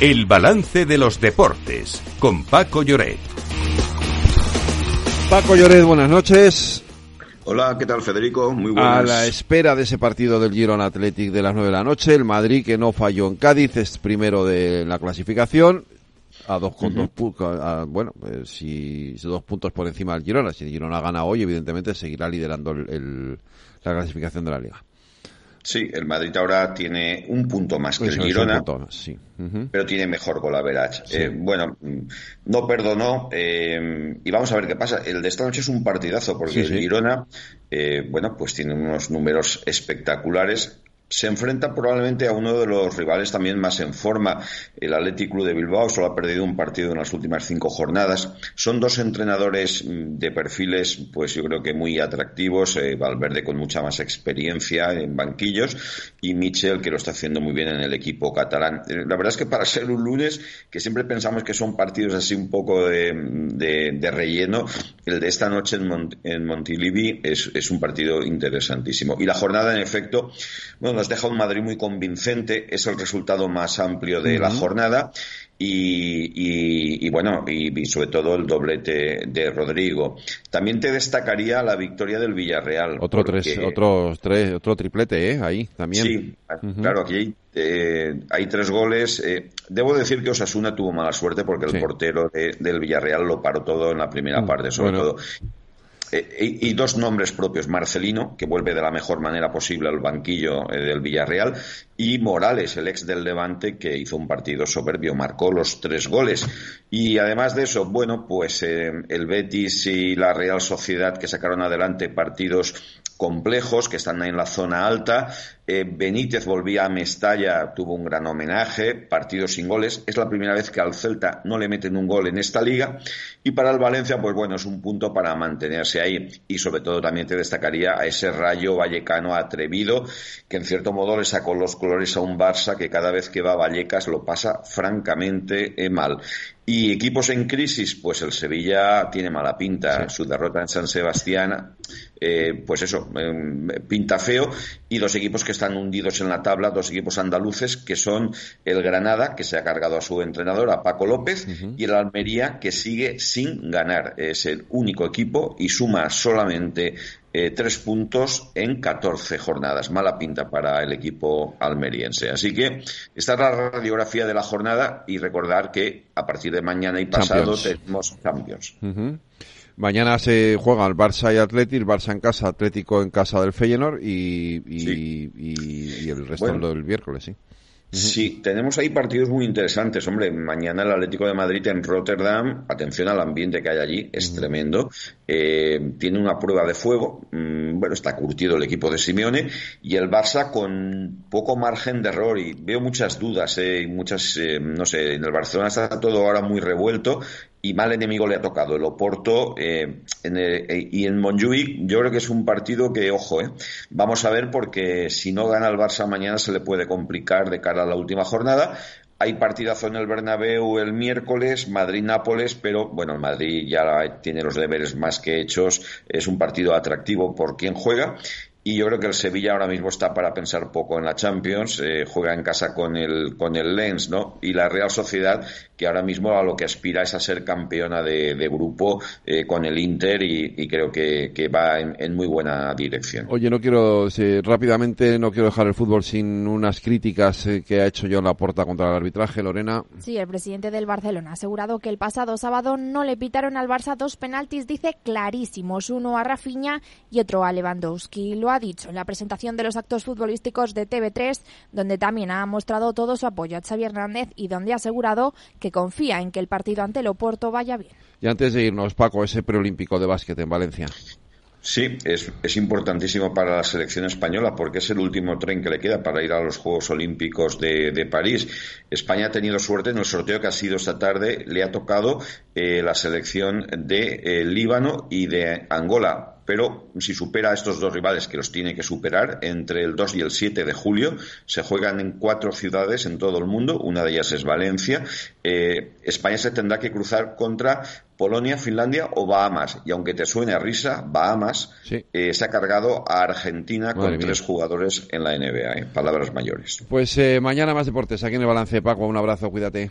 El balance de los deportes con Paco Lloret. Paco Lloret, buenas noches. Hola, ¿qué tal Federico? Muy buenas. A la espera de ese partido del Girona Athletic de las 9 de la noche, el Madrid que no falló en Cádiz es primero de la clasificación a dos con dos bueno pues si dos puntos por encima del Girona si el Girona gana hoy evidentemente seguirá liderando el, la clasificación de la liga Sí, el Madrid ahora tiene un punto más que el Girona, pero tiene mejor gol average. Eh, bueno, no perdonó eh, y vamos a ver qué pasa. El de esta noche es un partidazo porque el Girona, eh, bueno, pues tiene unos números espectaculares se enfrenta probablemente a uno de los rivales también más en forma. El Athletic Club de Bilbao solo ha perdido un partido en las últimas cinco jornadas. Son dos entrenadores mm, de perfiles, pues yo creo que muy atractivos. Eh, Valverde con mucha más experiencia en banquillos y Michel que lo está haciendo muy bien en el equipo catalán. Eh, la verdad es que para ser un lunes, que siempre pensamos que son partidos así un poco de, relleno, el de esta noche en, en Montilivi es, es un partido interesantísimo. Y la jornada, en efecto, bueno, nos deja un Madrid muy convincente, es el resultado más amplio de la jornada y, bueno, y, sobre todo el doblete de Rodrigo. También te destacaría la victoria del Villarreal. Otro tres, otro tres, otro triplete, ¿eh? Ahí también. Sí, claro, aquí hay, eh, hay tres goles. Eh, debo decir que Osasuna tuvo mala suerte porque el portero del Villarreal lo paró todo en la primera mm, parte, sobre todo. Eh, y dos nombres propios, Marcelino, que vuelve de la mejor manera posible al banquillo eh, del Villarreal, y Morales, el ex del Levante, que hizo un partido soberbio, marcó los tres goles. Y además de eso, bueno, pues eh, el Betis y la Real Sociedad que sacaron adelante partidos complejos que están en la zona alta. Eh, Benítez volvía a Mestalla, tuvo un gran homenaje, partido sin goles. Es la primera vez que al Celta no le meten un gol en esta liga. Y para el Valencia, pues bueno, es un punto para mantenerse ahí. Y sobre todo también te destacaría a ese rayo vallecano atrevido, que en cierto modo le sacó los colores a un Barça que cada vez que va a Vallecas lo pasa francamente eh, mal. Y equipos en crisis, pues el Sevilla tiene mala pinta. Su derrota en San Sebastián, eh, pues eso, pinta feo. Y dos equipos que están hundidos en la tabla, dos equipos andaluces, que son el Granada, que se ha cargado a su entrenador, a Paco López, y el Almería, que sigue sin ganar. Es el único equipo y suma solamente eh, tres puntos en 14 jornadas. Mala pinta para el equipo almeriense. Así que esta es la radiografía de la jornada y recordar que a partir de mañana y pasado tenemos cambios. Mañana se juegan el Barça y Atlético, Barça en casa, Atlético en casa del Feyenoord y, y, el resto del miércoles, sí. Sí, tenemos ahí partidos muy interesantes. Hombre, mañana el Atlético de Madrid en Rotterdam, atención al ambiente que hay allí, es tremendo. Eh, tiene una prueba de fuego, mm, bueno, está curtido el equipo de Simeone y el Barça con poco margen de error y veo muchas dudas, eh, muchas, eh, no sé, en el Barcelona está todo ahora muy revuelto y mal enemigo le ha tocado el Oporto eh, eh, y en Montjuic yo creo que es un partido que ojo eh, vamos a ver porque si no gana el Barça mañana se le puede complicar de cara a la última jornada hay partidazo en el Bernabéu el miércoles, Madrid-Nápoles, pero bueno, el Madrid ya tiene los deberes más que hechos, es un partido atractivo por quien juega y yo creo que el Sevilla ahora mismo está para pensar poco en la Champions, eh, juega en casa con el, con el Lens, ¿no? Y la Real Sociedad, que ahora mismo a lo que aspira es a ser campeona de, grupo eh, con el Inter y, creo que, va en, muy buena dirección. Oye, no quiero, rápidamente, no quiero dejar el fútbol sin unas críticas eh, que ha hecho John Laporta contra el arbitraje, Lorena. Sí, el presidente del Barcelona ha asegurado que el pasado sábado no le pitaron al Barça dos penaltis, dice clarísimos, uno a Rafinha y otro a Lewandowski. Lo ha dicho en la presentación de los actos futbolísticos de TV3, donde también ha mostrado todo su apoyo a Xavi Hernández y donde ha asegurado que confía en que el partido ante el Oporto vaya bien. Y antes de irnos, Paco, ese preolímpico de básquet en Valencia. Sí, es, es, importantísimo para la selección española porque es el último tren que le queda para ir a los Juegos Olímpicos de, de París. España ha tenido suerte en el sorteo que ha sido esta tarde. Le ha tocado eh, la selección de eh, Líbano y de Angola pero si supera a estos dos rivales que los tiene que superar, entre el 2 y el 7 de julio se juegan en cuatro ciudades en todo el mundo, una de ellas es Valencia. Eh, España se tendrá que cruzar contra Polonia, Finlandia o Bahamas. Y aunque te suene a risa, Bahamas eh, se ha cargado a Argentina con tres jugadores en la NBA. ¿eh? Palabras mayores. Pues eh, mañana más deportes aquí en el balance. Paco, un abrazo, cuídate.